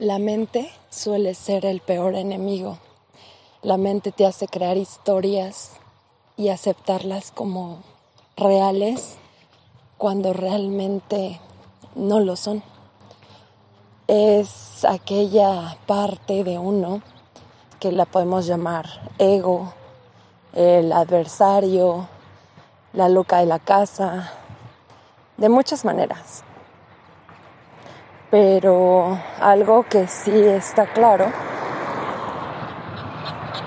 La mente suele ser el peor enemigo. La mente te hace crear historias y aceptarlas como reales cuando realmente no lo son. Es aquella parte de uno que la podemos llamar ego, el adversario, la loca de la casa, de muchas maneras. Pero algo que sí está claro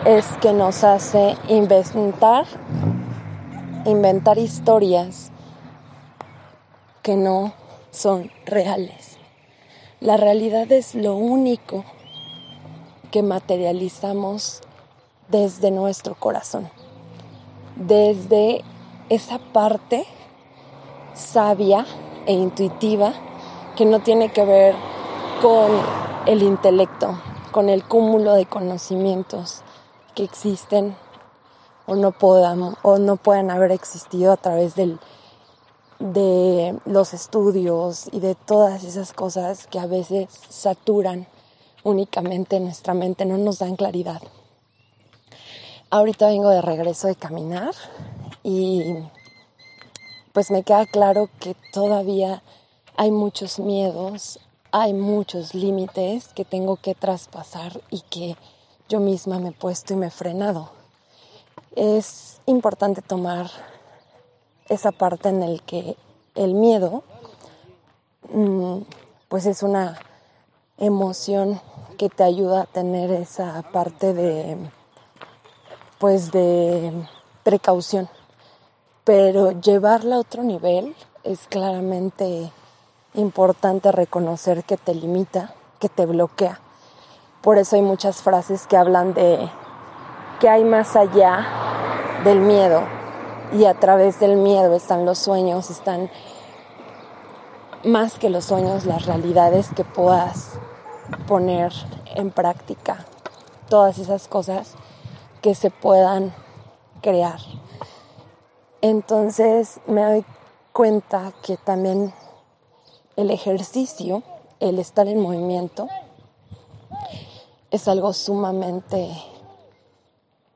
es que nos hace inventar, inventar historias que no son reales. La realidad es lo único que materializamos desde nuestro corazón, desde esa parte sabia e intuitiva que no tiene que ver con el intelecto, con el cúmulo de conocimientos que existen o no puedan, o no haber existido a través del, de los estudios y de todas esas cosas que a veces saturan únicamente nuestra mente, no nos dan claridad. Ahorita vengo de regreso de caminar y pues me queda claro que todavía hay muchos miedos, hay muchos límites que tengo que traspasar y que yo misma me he puesto y me he frenado. Es importante tomar esa parte en el que el miedo mm, pues es una emoción que te ayuda a tener esa parte de pues de precaución pero llevarla a otro nivel es claramente importante reconocer que te limita, que te bloquea. Por eso hay muchas frases que hablan de que hay más allá del miedo y a través del miedo están los sueños, están más que los sueños, las realidades que puedas poner en práctica, todas esas cosas que se puedan crear. Entonces me doy cuenta que también el ejercicio, el estar en movimiento, es algo sumamente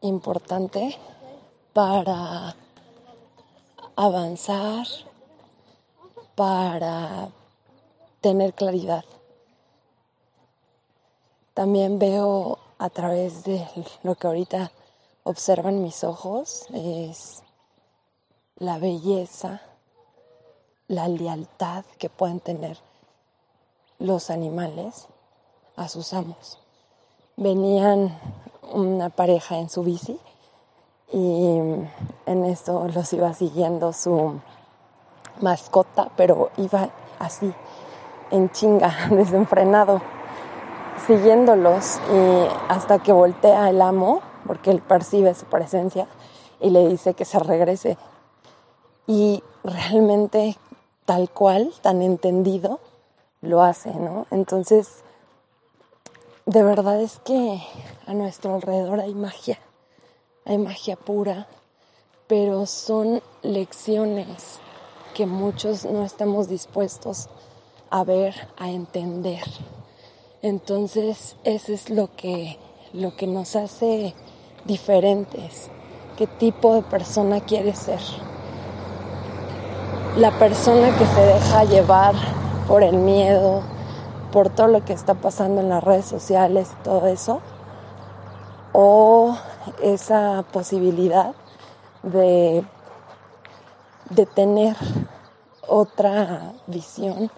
importante para avanzar, para tener claridad. También veo a través de lo que ahorita observan mis ojos, es la belleza, la lealtad que pueden tener los animales a sus amos. Venían una pareja en su bici y en esto los iba siguiendo su mascota, pero iba así, en chinga, desenfrenado, siguiéndolos y hasta que voltea el amo, porque él percibe su presencia y le dice que se regrese. Y realmente tal cual, tan entendido, lo hace, ¿no? Entonces, de verdad es que a nuestro alrededor hay magia, hay magia pura, pero son lecciones que muchos no estamos dispuestos a ver, a entender. Entonces, eso es lo que, lo que nos hace diferentes. ¿Qué tipo de persona quieres ser? La persona que se deja llevar por el miedo, por todo lo que está pasando en las redes sociales todo eso, o esa posibilidad de, de tener otra visión,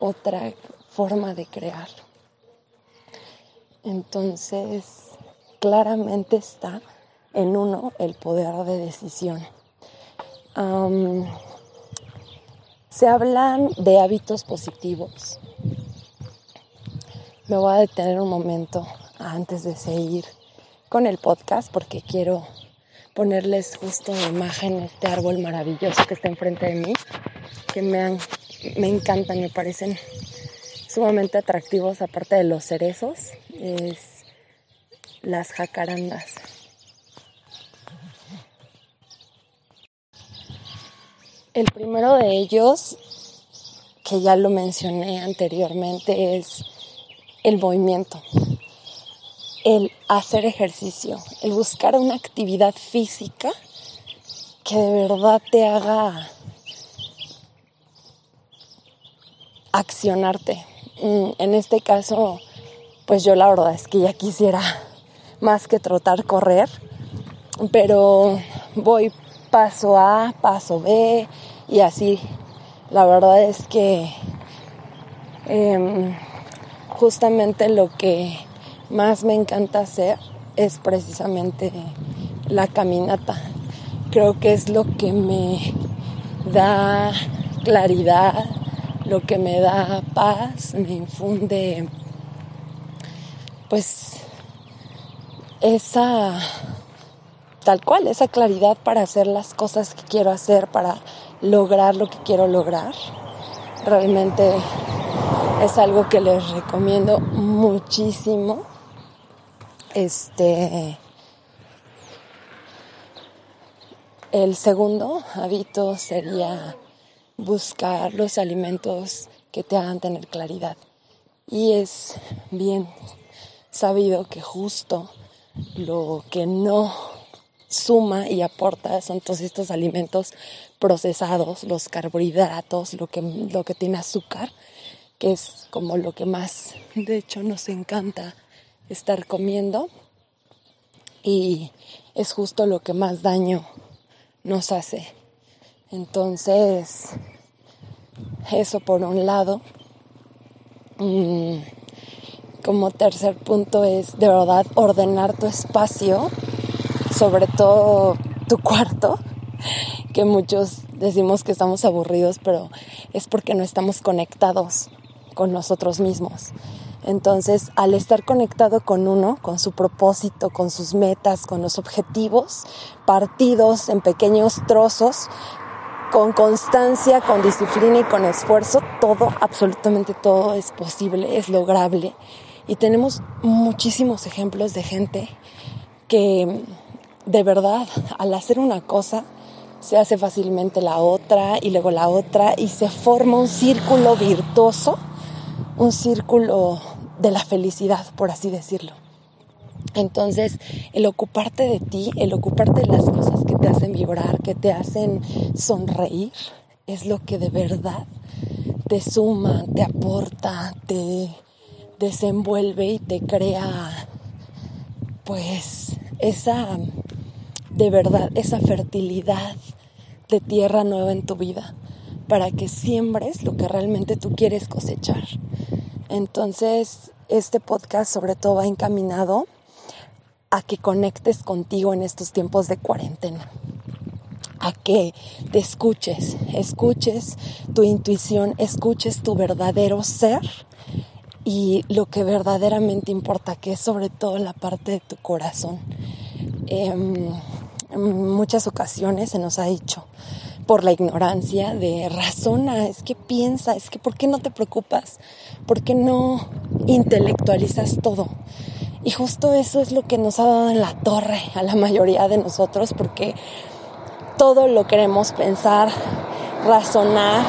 otra forma de crear. Entonces, claramente está en uno el poder de decisión. Se hablan de hábitos positivos. Me voy a detener un momento antes de seguir con el podcast porque quiero ponerles justo de imagen este árbol maravilloso que está enfrente de mí, que me, me encantan, me parecen sumamente atractivos, aparte de los cerezos, es las jacarandas. El primero de ellos, que ya lo mencioné anteriormente, es el movimiento, el hacer ejercicio, el buscar una actividad física que de verdad te haga accionarte. Mm, en este caso, pues yo la verdad es que ya quisiera más que trotar, correr, pero voy paso A, paso B y así. La verdad es que em, justamente lo que más me encanta hacer es precisamente la caminata. Creo que es lo que me da claridad, lo que me da paz, me infunde pues esa tal cual, esa claridad para hacer las cosas que quiero hacer, para lograr lo que quiero lograr. Realmente es algo que les recomiendo muchísimo. Este el segundo hábito sería buscar los alimentos que te hagan tener claridad. Y es bien sabido que justo lo que no suma y aporta son todos estos alimentos procesados, los carbohidratos, lo que, lo que tiene azúcar, que es como lo que más, de hecho, nos encanta estar comiendo y es justo lo que más daño nos hace. Entonces, eso por un lado. Mm, como tercer punto es de verdad ordenar tu espacio, sobre todo tu cuarto, que muchos decimos que estamos aburridos, pero es porque no estamos conectados con nosotros mismos. Entonces, al estar conectado con uno, con su propósito, con sus metas, con los objetivos, partidos en pequeños trozos, con constancia, con disciplina y con esfuerzo, todo, absolutamente todo es posible, es lograble. Y tenemos muchísimos ejemplos de gente que de verdad al hacer una cosa se hace fácilmente la otra y luego la otra y se forma un círculo virtuoso, un círculo de la felicidad, por así decirlo. Entonces, el ocuparte de ti, el ocuparte de las cosas que te hacen vibrar, que te hacen sonreír, es lo que de verdad te suma, te aporta, te, desenvuelve y te crea pues esa de verdad esa fertilidad de tierra nueva en tu vida para que siembres lo que realmente tú quieres cosechar. Entonces, este podcast sobre todo va encaminado a que conectes contigo en estos tiempos de cuarentena, a que te escuches, escuches tu intuición, escuches tu verdadero ser y lo que verdaderamente importa, que es sobre todo la parte de tu corazón. Em, en muchas ocasiones se nos ha dicho por la ignorancia de razona, es que piensa, es que ¿por qué no te preocupas? ¿Por qué no intelectualizas todo? Y justo eso es lo que nos ha dado en la torre a la mayoría de nosotros porque todo lo queremos pensar, razonar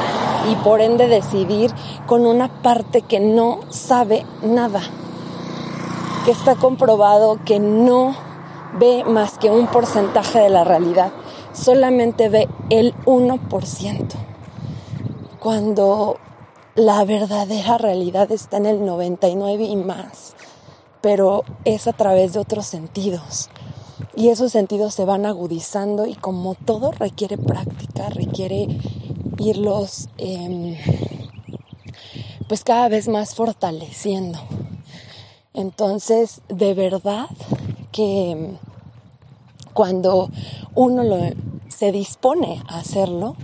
y por ende decidir con una parte que no sabe nada, que está comprobado que no ve más que un porcentaje de la realidad, solamente ve el 1%, cuando la verdadera realidad está en el 99 y más, pero es a través de otros sentidos. Y esos sentidos se van agudizando y como todo requiere práctica, requiere irlos em, pues cada vez más fortaleciendo. Entonces, de verdad que cuando uno se dispone a hacerlo,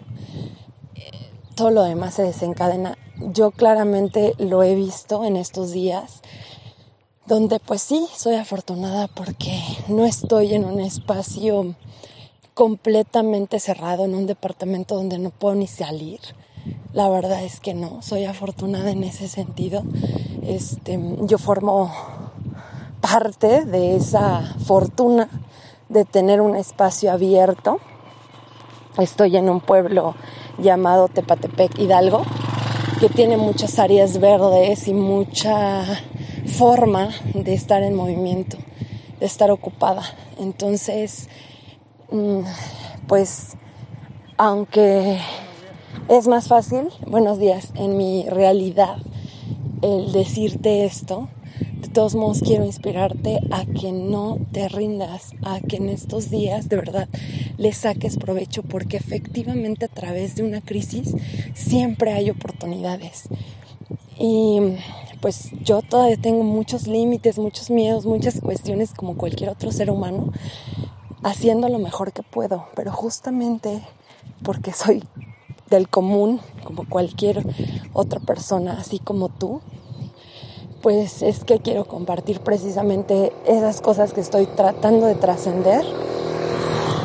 todo lo demás se desencadena. Yo claramente lo he visto en estos días, donde pues sí, soy afortunada porque no estoy en un espacio completamente cerrado en un departamento donde no puedo ni salir. La verdad es que no, soy afortunada en ese sentido. Este, yo formo parte de esa fortuna de tener un espacio abierto. Estoy en un pueblo llamado Tepatepec Hidalgo, que tiene muchas áreas verdes y mucha forma de estar en movimiento, de estar ocupada. Entonces, mm, pues, aunque es más fácil, buenos días, en mi realidad, el decirte esto, todos modos quiero inspirarte a que no te rindas, a que en estos días de verdad le saques provecho, porque efectivamente a través de una crisis siempre hay oportunidades. Y pues yo todavía tengo muchos límites, muchos miedos, muchas cuestiones como cualquier otro ser humano, haciendo lo mejor que puedo, pero justamente porque soy del común, como cualquier otra persona, así como tú, pues es que quiero compartir precisamente esas cosas que estoy tratando de trascender.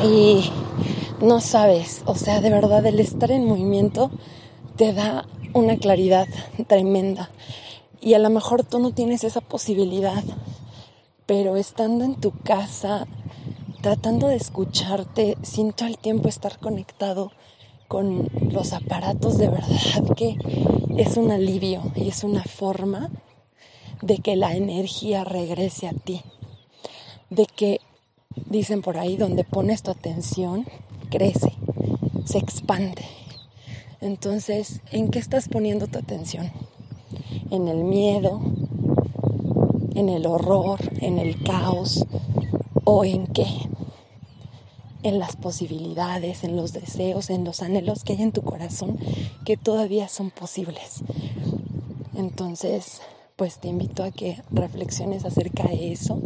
Y no sabes, o sea, de verdad el estar en movimiento te da una claridad tremenda. Y a lo mejor tú no tienes esa posibilidad, pero estando en tu casa, tratando de escucharte, sin todo el tiempo estar conectado con los aparatos, de verdad que es un alivio y es una forma de que la energía regrese a ti, de que, dicen por ahí, donde pones tu atención, crece, se expande. Entonces, ¿en qué estás poniendo tu atención? ¿En el miedo? ¿En el horror? ¿En el caos? ¿O en qué? En las posibilidades, en los deseos, en los anhelos que hay en tu corazón que todavía son posibles. Entonces, pues te invito a que reflexiones acerca de eso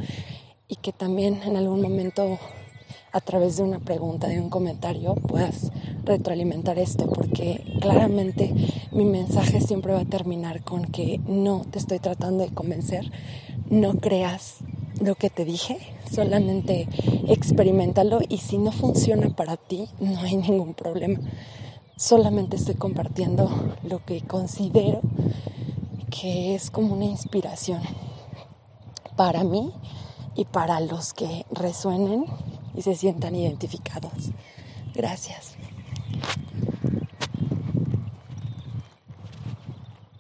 y que también en algún momento a través de una pregunta, de un comentario, puedas retroalimentar esto, porque claramente mi mensaje siempre va a terminar con que no te estoy tratando de convencer, no creas lo que te dije, solamente experimentalo y si no funciona para ti, no hay ningún problema. Solamente estoy compartiendo lo que considero que es como una inspiración para mí y para los que resuenen y se sientan identificados. Gracias.